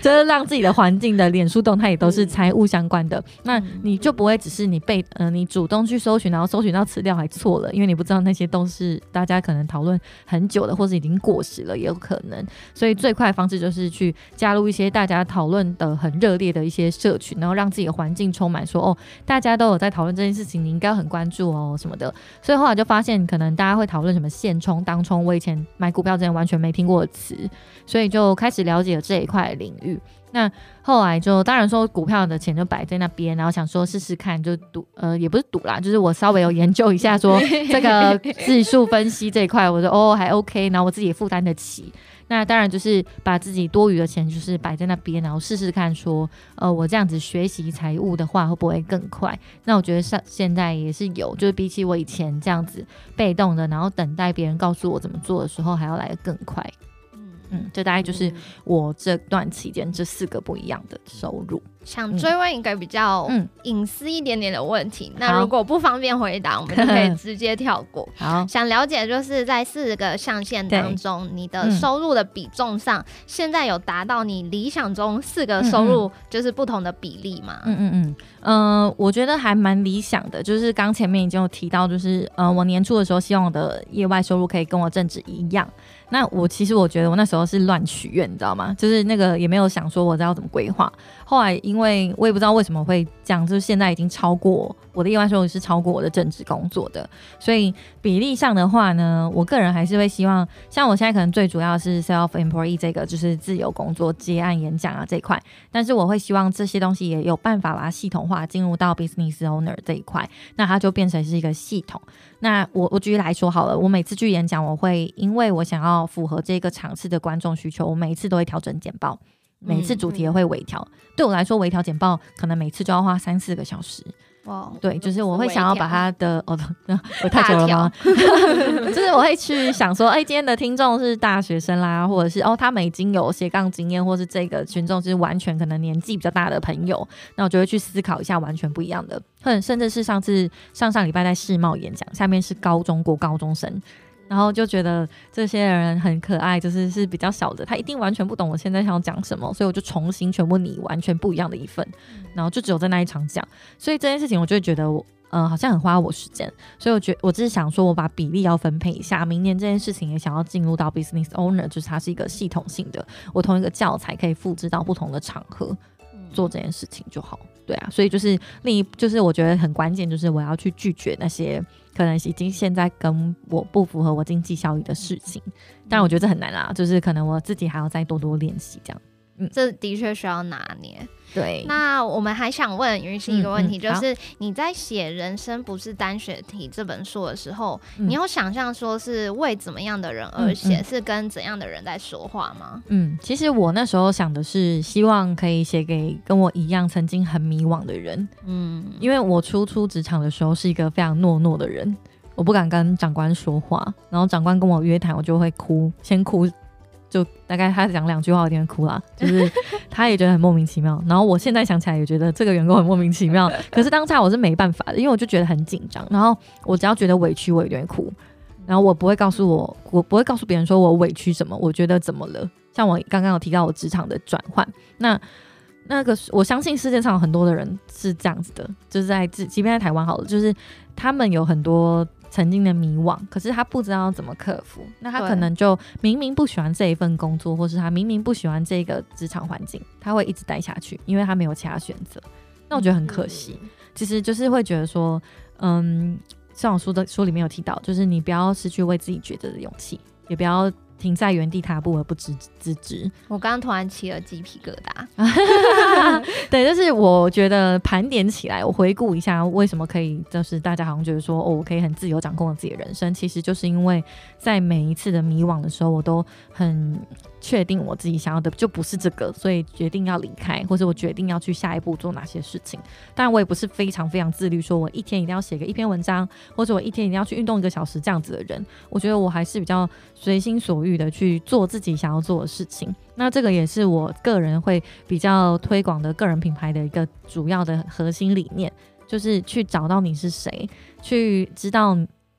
就是让自己的环境的脸书动态也都是财务相关的，那你就。不会只是你被呃你主动去搜寻，然后搜寻到词料还错了，因为你不知道那些都是大家可能讨论很久的，或是已经过时了，也有可能。所以最快的方式就是去加入一些大家讨论的很热烈的一些社群，然后让自己的环境充满说哦，大家都有在讨论这件事情，你应该很关注哦什么的。所以后来就发现，可能大家会讨论什么现冲、当冲，我以前买股票之前完全没听过的词，所以就开始了解了这一块领域。那后来就当然说股票的钱就摆在那边，然后想说试试看，就赌呃也不是赌啦，就是我稍微有研究一下说 这个指数分析这一块，我说哦还 OK，然后我自己也负担得起。那当然就是把自己多余的钱就是摆在那边，然后试试看说呃我这样子学习财务的话会不会更快？那我觉得上现在也是有，就是比起我以前这样子被动的，然后等待别人告诉我怎么做的时候，还要来得更快。嗯，这大概就是我这段期间这四个不一样的收入。想追问一个比较隐私一点点的问题，那如果不方便回答，我们就可以直接跳过。好，想了解就是在四个象限当中，你的收入的比重上，现在有达到你理想中四个收入就是不同的比例吗？嗯嗯嗯，嗯，我觉得还蛮理想的。就是刚前面已经有提到，就是呃，我年初的时候希望我的业外收入可以跟我正职一样。那我其实我觉得我那时候是乱许愿，你知道吗？就是那个也没有想说我要怎么规划。后来因为我也不知道为什么会讲，就是现在已经超过我的意外收入是超过我的正职工作的，所以比例上的话呢，我个人还是会希望，像我现在可能最主要是 self employee 这个就是自由工作、接案、演讲啊这一块，但是我会希望这些东西也有办法把它系统化进入到 business owner 这一块，那它就变成是一个系统。那我我举例来说好了，我每次去演讲，我会因为我想要符合这个场次的观众需求，我每一次都会调整简报。每次主题也会微调，对我来说，微调简报可能每次就要花三四个小时。哇，对，就是我会想要把它的哦，我太久了吗？就是我会去想说，哎，今天的听众是大学生啦，或者是哦，他们已经有斜杠经验，或是这个群众是完全可能年纪比较大的朋友，那我就会去思考一下完全不一样的，或者甚至是上次上上礼拜在世贸演讲，下面是高中国高中生。然后就觉得这些人很可爱，就是是比较小的，他一定完全不懂我现在想要讲什么，所以我就重新全部拟完全不一样的一份，然后就只有在那一场讲，所以这件事情我就会觉得我，呃，好像很花我时间，所以我觉我只是想说，我把比例要分配一下，明年这件事情也想要进入到 business owner，就是它是一个系统性的，我同一个教材可以复制到不同的场合做这件事情就好，对啊，所以就是另一就是我觉得很关键，就是我要去拒绝那些。可能已经现在跟我不符合我经济效益的事情，但我觉得这很难啊，就是可能我自己还要再多多练习这样。嗯，这的确需要拿捏。对，那我们还想问云溪一个问题，就是你在写《人生不是单选题》这本书的时候，你有想象说是为怎么样的人而写，是跟怎样的人在说话吗？嗯，其实我那时候想的是，希望可以写给跟我一样曾经很迷惘的人。嗯，因为我初出职场的时候是一个非常懦弱的人，我不敢跟长官说话，然后长官跟我约谈，我就会哭，先哭。就大概他讲两句话，我有点哭了，就是他也觉得很莫名其妙。然后我现在想起来也觉得这个员工很莫名其妙，可是当下我是没办法的，因为我就觉得很紧张。然后我只要觉得委屈，我有点哭。然后我不会告诉我，我不会告诉别人说我委屈什么，我觉得怎么了。像我刚刚有提到我职场的转换，那那个我相信世界上有很多的人是这样子的，就是在即即便在台湾好了，就是他们有很多。曾经的迷惘，可是他不知道怎么克服，那他可能就明明不喜欢这一份工作，或是他明明不喜欢这个职场环境，他会一直待下去，因为他没有其他选择。那我觉得很可惜，其实就是会觉得说，嗯，像我书的书里面有提到，就是你不要失去为自己抉择的勇气，也不要。停在原地踏步而不知自知。我刚刚突然起了鸡皮疙瘩。对，就是我觉得盘点起来，我回顾一下为什么可以，就是大家好像觉得说，哦，我可以很自由掌控自己的人生，其实就是因为在每一次的迷惘的时候，我都很。确定我自己想要的就不是这个，所以决定要离开，或者我决定要去下一步做哪些事情。当然，我也不是非常非常自律，说我一天一定要写个一篇文章，或者我一天一定要去运动一个小时这样子的人。我觉得我还是比较随心所欲的去做自己想要做的事情。那这个也是我个人会比较推广的个人品牌的一个主要的核心理念，就是去找到你是谁，去知道，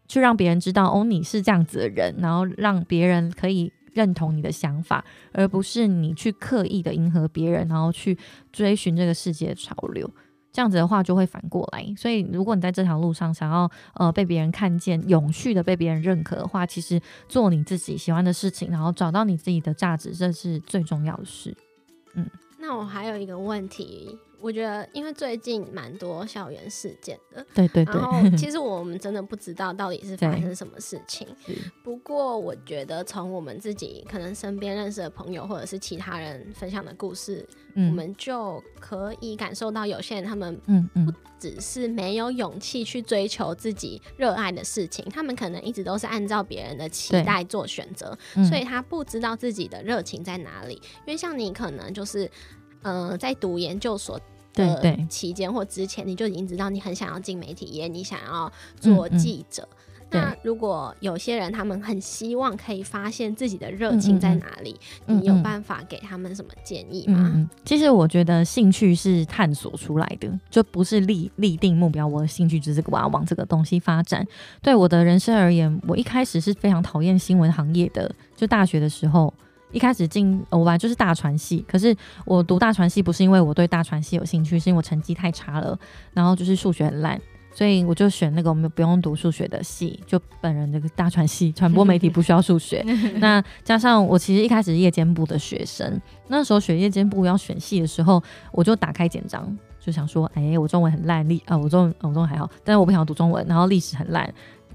去让别人知道哦你是这样子的人，然后让别人可以。认同你的想法，而不是你去刻意的迎合别人，然后去追寻这个世界的潮流。这样子的话，就会反过来。所以，如果你在这条路上想要呃被别人看见，永续的被别人认可的话，其实做你自己喜欢的事情，然后找到你自己的价值，这是最重要的事。嗯，那我还有一个问题。我觉得，因为最近蛮多校园事件的，对对对。然后，其实我们真的不知道到底是发生什么事情。不过，我觉得从我们自己可能身边认识的朋友，或者是其他人分享的故事，我们就可以感受到，有些人他们嗯嗯，不只是没有勇气去追求自己热爱的事情，他们可能一直都是按照别人的期待做选择，所以他不知道自己的热情在哪里。因为像你，可能就是。嗯，在读研究所的期间或之前，你就已经知道你很想要进媒体业，你想要做记者。那如果有些人他们很希望可以发现自己的热情在哪里，你有办法给他们什么建议吗？其实我觉得兴趣是探索出来的，就不是立立定目标。我的兴趣就是我要往这个东西发展。对我的人生而言，我一开始是非常讨厌新闻行业的，就大学的时候。一开始进我本来就是大传系，可是我读大传系不是因为我对大传系有兴趣，是因为我成绩太差了，然后就是数学很烂，所以我就选那个我们不用读数学的系，就本人这个大传系传播媒体不需要数学。那加上我其实一开始夜间部的学生，那时候选夜间部要选系的时候，我就打开简章，就想说，哎，我中文很烂，历啊我中文我中文还好，但是我不想读中文，然后历史很烂，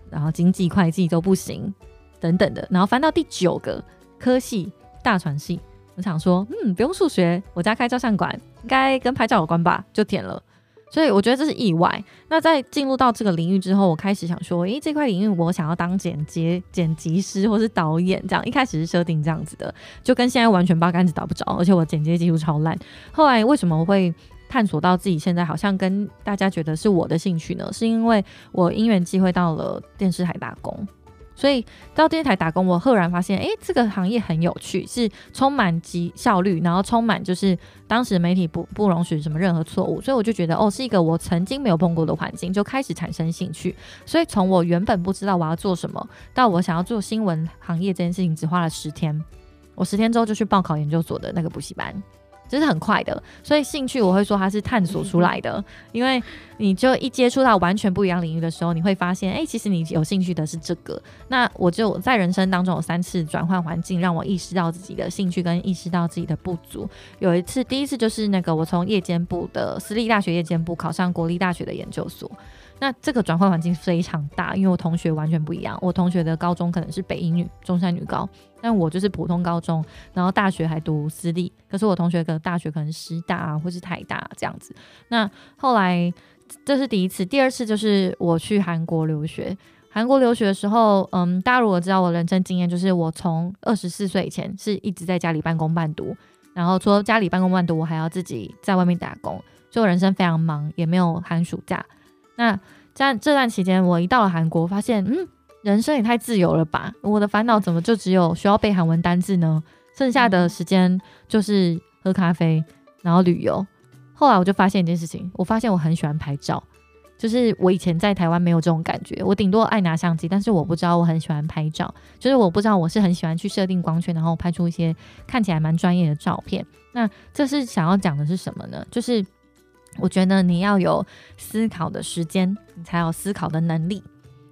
然后经济会计都不行等等的，然后翻到第九个科系大传系，我想说，嗯，不用数学，我家开照相馆，应该跟拍照有关吧，就填了。所以我觉得这是意外。那在进入到这个领域之后，我开始想说，诶，这块领域我想要当剪接、剪辑师或是导演，这样一开始是设定这样子的，就跟现在完全八竿子打不着，而且我剪接技术超烂。后来为什么会探索到自己现在好像跟大家觉得是我的兴趣呢？是因为我因缘机会到了电视台打工。所以到电视台打工，我赫然发现，哎，这个行业很有趣，是充满极效率，然后充满就是当时媒体不不容许什么任何错误，所以我就觉得，哦，是一个我曾经没有碰过的环境，就开始产生兴趣。所以从我原本不知道我要做什么，到我想要做新闻行业这件事情，只花了十天。我十天之后就去报考研究所的那个补习班。这是很快的，所以兴趣我会说它是探索出来的，因为你就一接触到完全不一样领域的时候，你会发现，哎，其实你有兴趣的是这个。那我就在人生当中有三次转换环境，让我意识到自己的兴趣跟意识到自己的不足。有一次，第一次就是那个我从夜间部的私立大学夜间部考上国立大学的研究所。那这个转换环境非常大，因为我同学完全不一样。我同学的高中可能是北英女、中山女高，但我就是普通高中，然后大学还读私立。可是我同学的大学可能师大啊，或是台大这样子。那后来这是第一次，第二次就是我去韩国留学。韩国留学的时候，嗯，大家如果知道我人生经验，就是我从二十四岁以前是一直在家里半工半读，然后除了家里半工半读，我还要自己在外面打工，所以我人生非常忙，也没有寒暑假。那在这段期间，我一到了韩国，发现，嗯，人生也太自由了吧！我的烦恼怎么就只有需要背韩文单字呢？剩下的时间就是喝咖啡，然后旅游。后来我就发现一件事情，我发现我很喜欢拍照，就是我以前在台湾没有这种感觉，我顶多爱拿相机，但是我不知道我很喜欢拍照，就是我不知道我是很喜欢去设定光圈，然后拍出一些看起来蛮专业的照片。那这是想要讲的是什么呢？就是。我觉得你要有思考的时间，你才有思考的能力。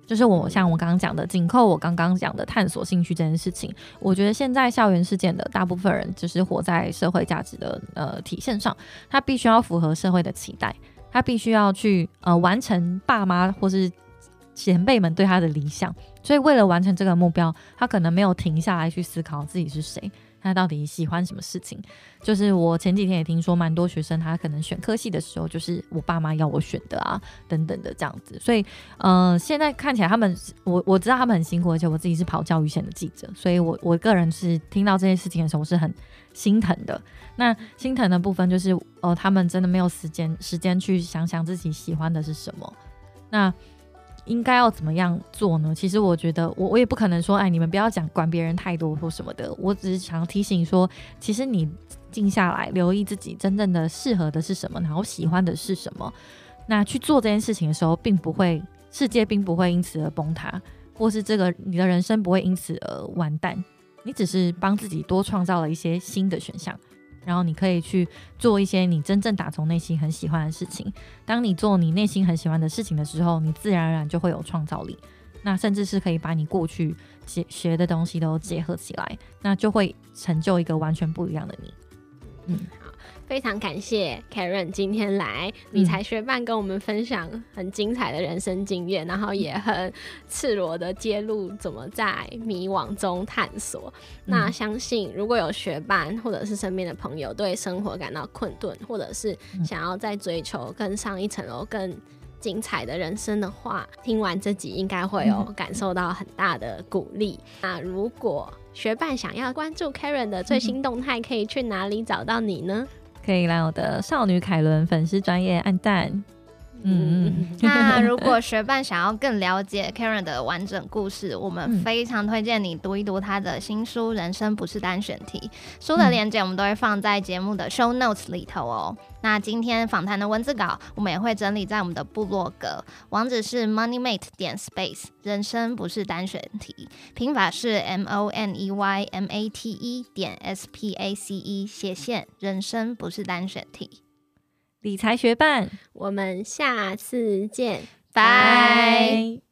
就是我像我刚刚讲的，紧扣我刚刚讲的探索兴趣这件事情。我觉得现在校园事件的大部分人，就是活在社会价值的呃体现上，他必须要符合社会的期待，他必须要去呃完成爸妈或是前辈们对他的理想。所以为了完成这个目标，他可能没有停下来去思考自己是谁。他到底喜欢什么事情？就是我前几天也听说，蛮多学生他可能选科系的时候，就是我爸妈要我选的啊，等等的这样子。所以，呃，现在看起来他们，我我知道他们很辛苦，而且我自己是跑教育线的记者，所以我我个人是听到这些事情的时候，我是很心疼的。那心疼的部分就是，呃，他们真的没有时间时间去想想自己喜欢的是什么。那。应该要怎么样做呢？其实我觉得，我我也不可能说，哎，你们不要讲管别人太多或什么的。我只是想要提醒说，其实你静下来，留意自己真正的适合的是什么，然后喜欢的是什么。那去做这件事情的时候，并不会世界并不会因此而崩塌，或是这个你的人生不会因此而完蛋。你只是帮自己多创造了一些新的选项。然后你可以去做一些你真正打从内心很喜欢的事情。当你做你内心很喜欢的事情的时候，你自然而然就会有创造力。那甚至是可以把你过去学学的东西都结合起来，那就会成就一个完全不一样的你。嗯。非常感谢 Karen 今天来理财学办跟我们分享很精彩的人生经验，然后也很赤裸的揭露怎么在迷惘中探索。那相信如果有学伴或者是身边的朋友对生活感到困顿，或者是想要再追求更上一层楼、更精彩的人生的话，听完这集应该会有感受到很大的鼓励。那如果学伴想要关注 Karen 的最新动态，可以去哪里找到你呢？可以来我的少女凯伦粉丝专业按赞。嗯，那如果学伴想要更了解 Karen 的完整故事，我们非常推荐你读一读他的新书《人生不是单选题》。书的链接我们都会放在节目的 Show Notes 里头哦。那今天访谈的文字稿，我们也会整理在我们的部落格，网址是 moneymate 点 space。人生不是单选题，拼法是 m o n e y m a t e 点 s p a c e 斜线。人生不是单选题，理财学伴，我们下次见，拜。